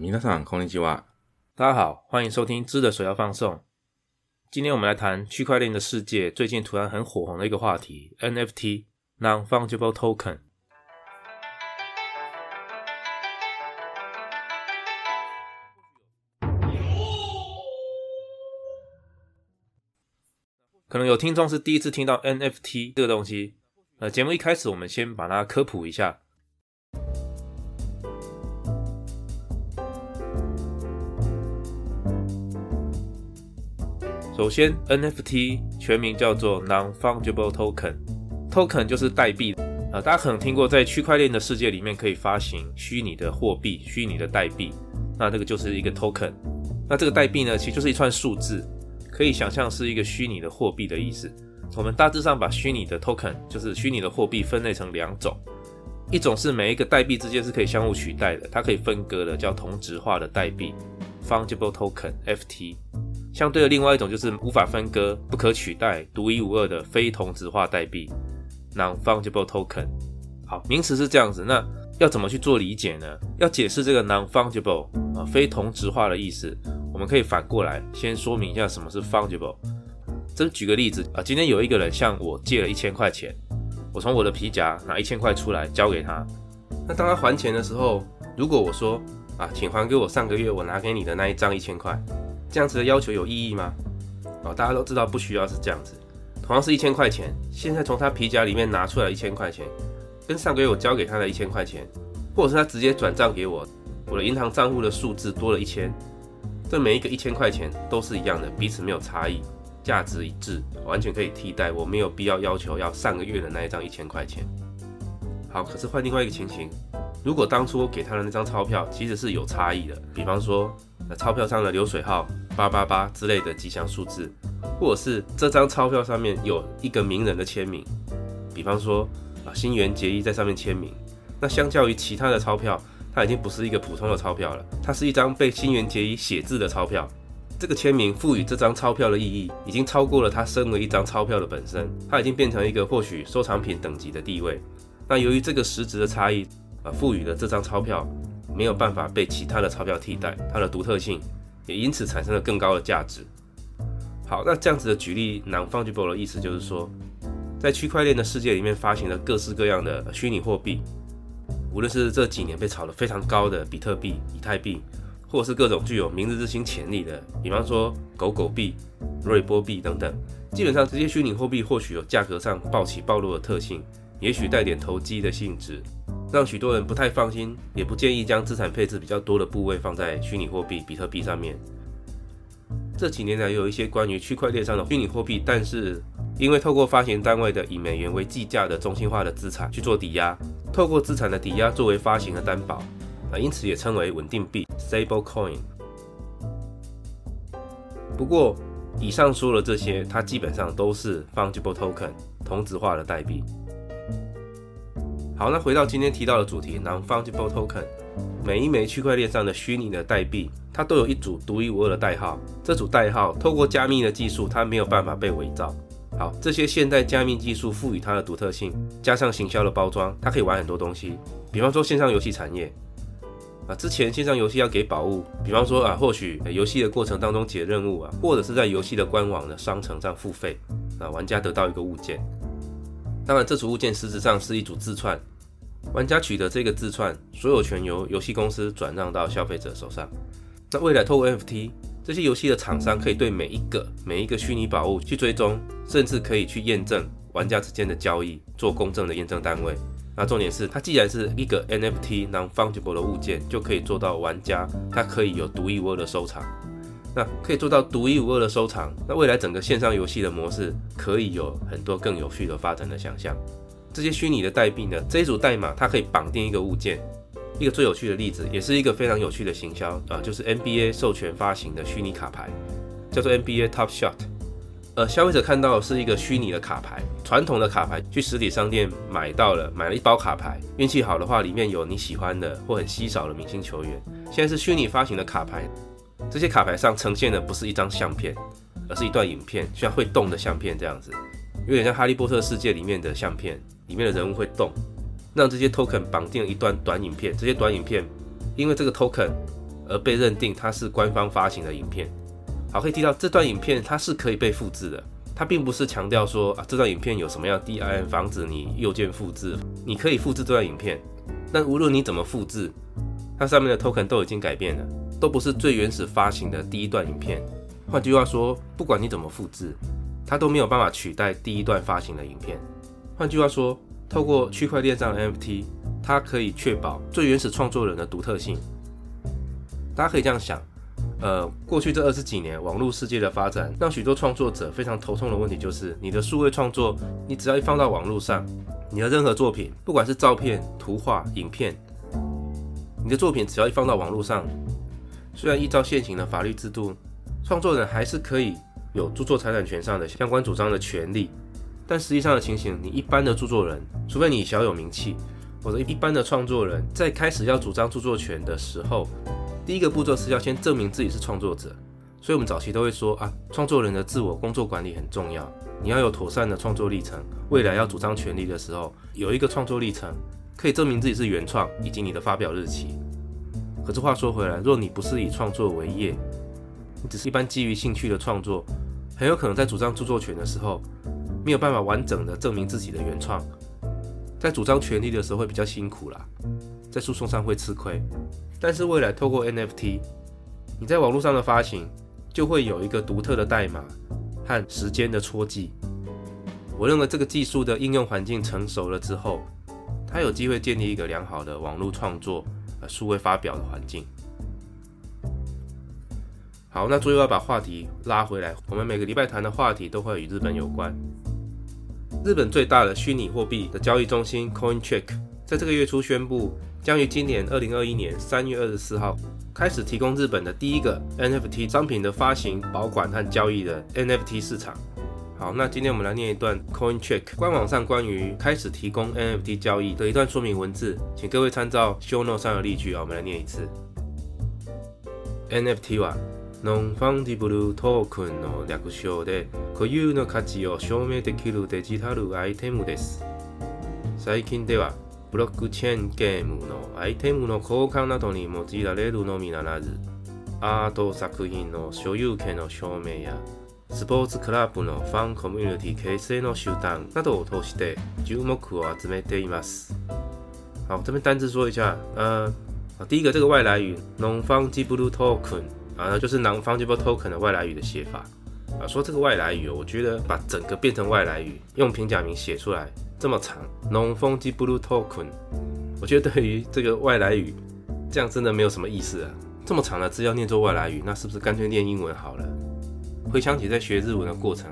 皆さんこんにちは。大家好，欢迎收听《知的首要放送》。今天我们来谈区块链的世界最近突然很火红的一个话题 ——NFT（Non-Fungible Token）。可能有听众是第一次听到 NFT 这个东西。呃，节目一开始，我们先把它科普一下。 首先，NFT 全名叫做 Non-Fungible Token，Token 就是代币。啊，大家可能听过，在区块链的世界里面可以发行虚拟的货币、虚拟的代币，那这个就是一个 Token。那这个代币呢，其实就是一串数字，可以想象是一个虚拟的货币的意思。我们大致上把虚拟的 Token，就是虚拟的货币分类成两种，一种是每一个代币之间是可以相互取代的，它可以分割的，叫同质化的代币 （Fungible Token，FT）。相对的，另外一种就是无法分割、不可取代、独一无二的非同质化代币 （Non-Fungible Token）。好，名词是这样子，那要怎么去做理解呢？要解释这个 Non-Fungible 啊，非同质化的意思，我们可以反过来先说明一下什么是 Fungible。这举个例子啊，今天有一个人向我借了一千块钱，我从我的皮夹拿一千块出来交给他。那当他还钱的时候，如果我说啊，请还给我上个月我拿给你的那一张一千块。这样子的要求有意义吗？哦，大家都知道不需要是这样子。同样是一千块钱，现在从他皮夹里面拿出来一千块钱，跟上个月我交给他的一千块钱，或者是他直接转账给我，我的银行账户的数字多了一千，这每一个一千块钱都是一样的，彼此没有差异，价值一致，完全可以替代。我没有必要要求要上个月的那一张一千块钱。好，可是换另外一个情形，如果当初我给他的那张钞票其实是有差异的，比方说那钞票上的流水号。八八八之类的吉祥数字，或者是这张钞票上面有一个名人的签名，比方说啊新垣结衣在上面签名。那相较于其他的钞票，它已经不是一个普通的钞票了，它是一张被新垣结衣写字的钞票。这个签名赋予这张钞票的意义，已经超过了它身为一张钞票的本身，它已经变成一个或许收藏品等级的地位。那由于这个实质的差异啊，赋予了这张钞票没有办法被其他的钞票替代，它的独特性。也因此产生了更高的价值。好，那这样子的举例，non-fungible 的意思就是说，在区块链的世界里面发行了各式各样的虚拟货币，无论是这几年被炒得非常高的比特币、以太币，或是各种具有明日之星潜力的，比方说狗狗币、瑞波币等等，基本上这些虚拟货币或许有价格上暴起暴落的特性，也许带点投机的性质。让许多人不太放心，也不建议将资产配置比较多的部位放在虚拟货币比特币上面。这几年来，有一些关于区块链上的虚拟货币，但是因为透过发行单位的以美元为计价的中心化的资产去做抵押，透过资产的抵押作为发行的担保，啊，因此也称为稳定币 （stable coin）。不过，以上说的这些，它基本上都是 fungible token 同质化的代币。好，那回到今天提到的主题，non-fungible token，每一枚区块链上的虚拟的代币，它都有一组独一无二的代号。这组代号透过加密的技术，它没有办法被伪造。好，这些现代加密技术赋予它的独特性，加上行销的包装，它可以玩很多东西。比方说线上游戏产业，啊，之前线上游戏要给宝物，比方说啊，或许游戏的过程当中解任务啊，或者是在游戏的官网的商城上付费，啊，玩家得到一个物件。当然，这组物件实质上是一组自串，玩家取得这个自串，所有权由游戏公司转让到消费者手上。那未来透过 NFT，这些游戏的厂商可以对每一个每一个虚拟宝物去追踪，甚至可以去验证玩家之间的交易，做公正的验证单位。那重点是，它既然是一个 NFT non-fungible 的物件，就可以做到玩家他可以有独一无二的收藏。那可以做到独一无二的收藏，那未来整个线上游戏的模式可以有很多更有趣的发展的想象。这些虚拟的代币呢，这一组代码它可以绑定一个物件。一个最有趣的例子，也是一个非常有趣的行销啊，就是 NBA 授权发行的虚拟卡牌，叫做 NBA Top Shot。呃，消费者看到是一个虚拟的卡牌，传统的卡牌去实体商店买到了，买了一包卡牌，运气好的话里面有你喜欢的或很稀少的明星球员。现在是虚拟发行的卡牌。这些卡牌上呈现的不是一张相片，而是一段影片，像会动的相片这样子，有点像哈利波特世界里面的相片，里面的人物会动。让这些 token 绑定了一段短影片，这些短影片因为这个 token 而被认定它是官方发行的影片。好，可以提到这段影片它是可以被复制的，它并不是强调说啊这段影片有什么样 DIN 防止你右键复制，你可以复制这段影片，但无论你怎么复制，它上面的 token 都已经改变了，都不是最原始发行的第一段影片。换句话说，不管你怎么复制，它都没有办法取代第一段发行的影片。换句话说，透过区块链上的 NFT，它可以确保最原始创作人的独特性。大家可以这样想，呃，过去这二十几年，网络世界的发展让许多创作者非常头痛的问题就是，你的数位创作，你只要一放到网络上，你的任何作品，不管是照片、图画、影片，你的作品只要一放到网络上，虽然依照现行的法律制度，创作人还是可以有著作财产权上的相关主张的权利。但实际上的情形，你一般的著作人，除非你小有名气，或者一般的创作人，在开始要主张著作权的时候，第一个步骤是要先证明自己是创作者。所以，我们早期都会说啊，创作人的自我工作管理很重要，你要有妥善的创作历程。未来要主张权利的时候，有一个创作历程，可以证明自己是原创以及你的发表日期。可是话说回来，若你不是以创作为业，你只是一般基于兴趣的创作，很有可能在主张著作权的时候。没有办法完整的证明自己的原创，在主张权利的时候会比较辛苦啦，在诉讼上会吃亏。但是未来透过 NFT，你在网络上的发行就会有一个独特的代码和时间的戳记。我认为这个技术的应用环境成熟了之后，它有机会建立一个良好的网络创作数位发表的环境。好，那最后要把话题拉回来，我们每个礼拜谈的话题都会与日本有关。日本最大的虚拟货币的交易中心 CoinCheck 在这个月初宣布，将于今年二零二一年三月二十四号开始提供日本的第一个 NFT 商品的发行、保管和交易的 NFT 市场。好，那今天我们来念一段 CoinCheck 官网上关于开始提供 NFT 交易的一段说明文字，请各位参照 Show Note 上的例句啊，我们来念一次。NFT はノンファンディブルトークンの略称で固有の価値を証明できるデジタルアイテムです。最近ではブロックチェーンゲームのアイテムの交換などに用いられるのみならず、アート作品の所有権の証明やスポーツクラブのファンコミュニティ形成の手段などを通して注目を集めています。好，这边单字说一下，呃，第一个这个外来语 non-fungible token。啊，就是 non-fungible token 的外来语的写法啊。说这个外来语，我觉得把整个变成外来语，用平假名写出来这么长，non-fungible token，我觉得对于这个外来语，这样真的没有什么意思啊。这么长的字要念作外来语，那是不是干脆念英文好了？ 回想起在学日文的过程，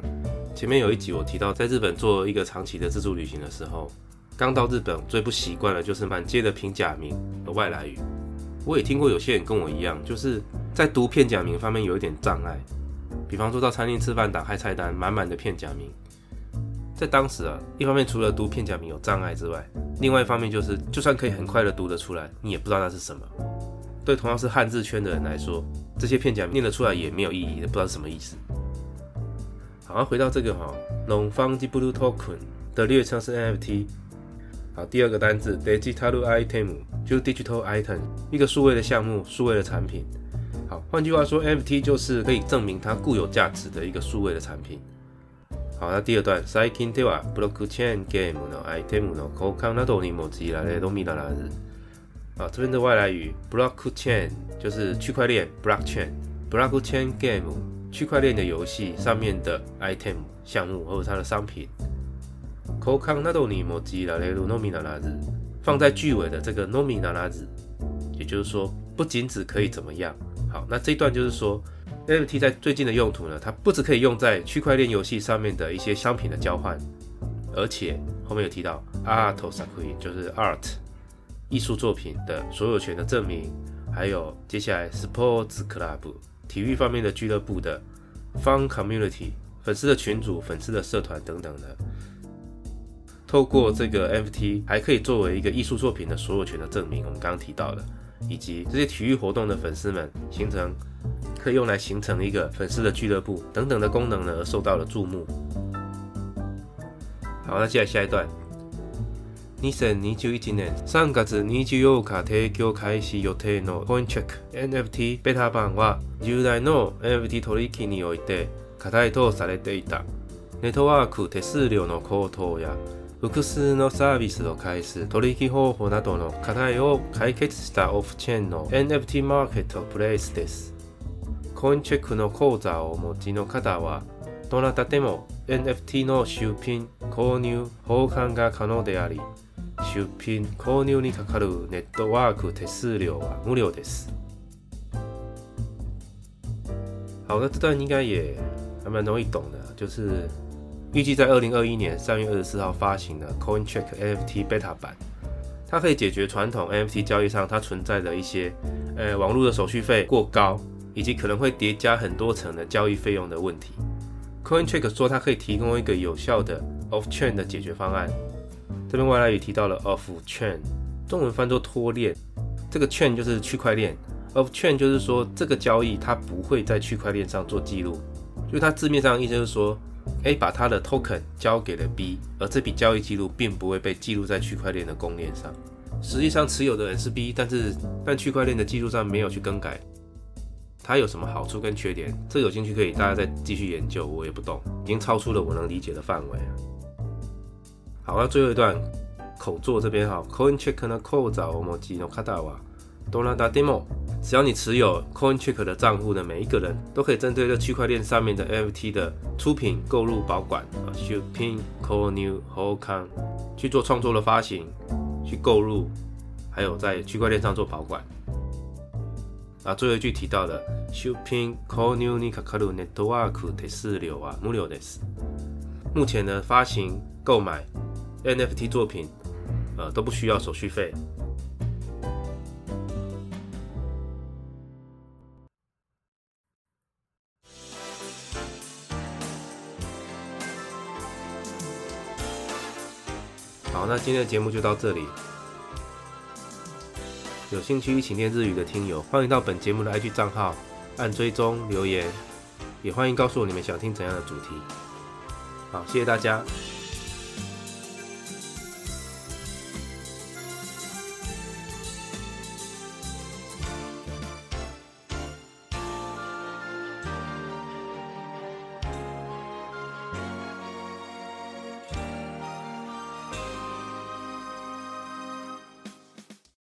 前面有一集我提到，在日本做一个长期的自助旅行的时候，刚到日本最不习惯的就是满街的平假名的外来语。我也听过有些人跟我一样，就是在读片假名方面有一点障碍。比方说到餐厅吃饭，打开菜单，满满的片假名，在当时啊，一方面除了读片假名有障碍之外，另外一方面就是，就算可以很快的读得出来，你也不知道那是什么。对同样是汉字圈的人来说，这些片假名念得出来也没有意义，不知道是什么意思。好，回到这个哈，non-fungible token 的略称是 NFT。好，第二个单字 digital item 就是 digital item，一个数位的项目，数位的产品。好，换句话说，NFT 就是可以证明它固有价值的一个数位的产品。好，那第二段 s i k i n t e w a blockchain game no item no kokan na do ni mo ji la le do mi la la 啊，这边的外来语 blockchain 就是区块链 blockchain，blockchain game 区块链的游戏上面的 item 项目或者它的商品。口康那都尼莫吉拉雷鲁诺米纳拉日，放在句尾的这个诺米纳拉日，也就是说，不仅只可以怎么样。好，那这一段就是说，NFT 在最近的用途呢，它不只可以用在区块链游戏上面的一些商品的交换，而且后面有提到 art sakui 就是 art 艺术作品的所有权的证明，还有接下来 sports club 体育方面的俱乐部的 fun community 粉丝的群组、粉丝的社团等等的。透过这个 NFT 还可以作为一个艺术作品的所有权的证明，我们刚刚提到的，以及这些体育活动的粉丝们形成可以用来形成一个粉丝的俱乐部等等的功能呢，而受到了注目。好，那接下来下一段2021年。3月24日提供開始予定の CoinCheck NFT ベタ版は従来の NFT 取引において課題とされていた。ネットワーク手数料の高騰や複数のサービスを介す取引方法などの課題を解決したオフチェーンの NFT マーケットプレイスです。コインチェックの口座をお持ちの方は、どなたでも NFT の出品、購入、保管が可能であり、出品、購入にかかるネットワーク手数料は無料です。好的，这段应该也还蛮容易懂的，就是预计在二零二一年三月二十四号发行的 CoinCheck NFT Beta 版，它可以解决传统 NFT 交易上它存在的一些呃网络的手续费过高，以及可能会叠加很多层的交易费用的问题。CoinCheck 说它可以提供一个有效的 Off Chain 的解决方案。 这边外来语提到了 Off Chain，中文翻作脱链。这个 Chain 就是区块链，Off Chain 就是说这个交易它不会在区块链上做记录，就它字面上意思就是说。A 把他的 token 交给了 B，而这笔交易记录并不会被记录在区块链的公链上。实际上持有的人是 B，但是但区块链的记录上没有去更改。它有什么好处跟缺点？这有兴趣可以大家再继续研究，我也不懂，已经超出了我能理解的范围。好，那最后一段口座这边哈，Coin Check 呢扣找我们吉诺卡达瓦多拉达 demo。只要你持有 CoinCheck 的账户的每一个人，都可以针对这区块链上面的 NFT 的出品、购入、保管啊，shipping、購入、保管，去做创作的发行、去购入，还有在区块链上做保管。啊，最后一句提到的 shipping、購入你卡卡鲁 network 手数料啊，無料です。目前呢，发行、购买 NFT 作品，呃，都不需要手续费。好，那今天的节目就到这里。有兴趣一起练日语的听友，欢迎到本节目的 IG 账号按追踪留言，也欢迎告诉我你们想听怎样的主题。好，谢谢大家。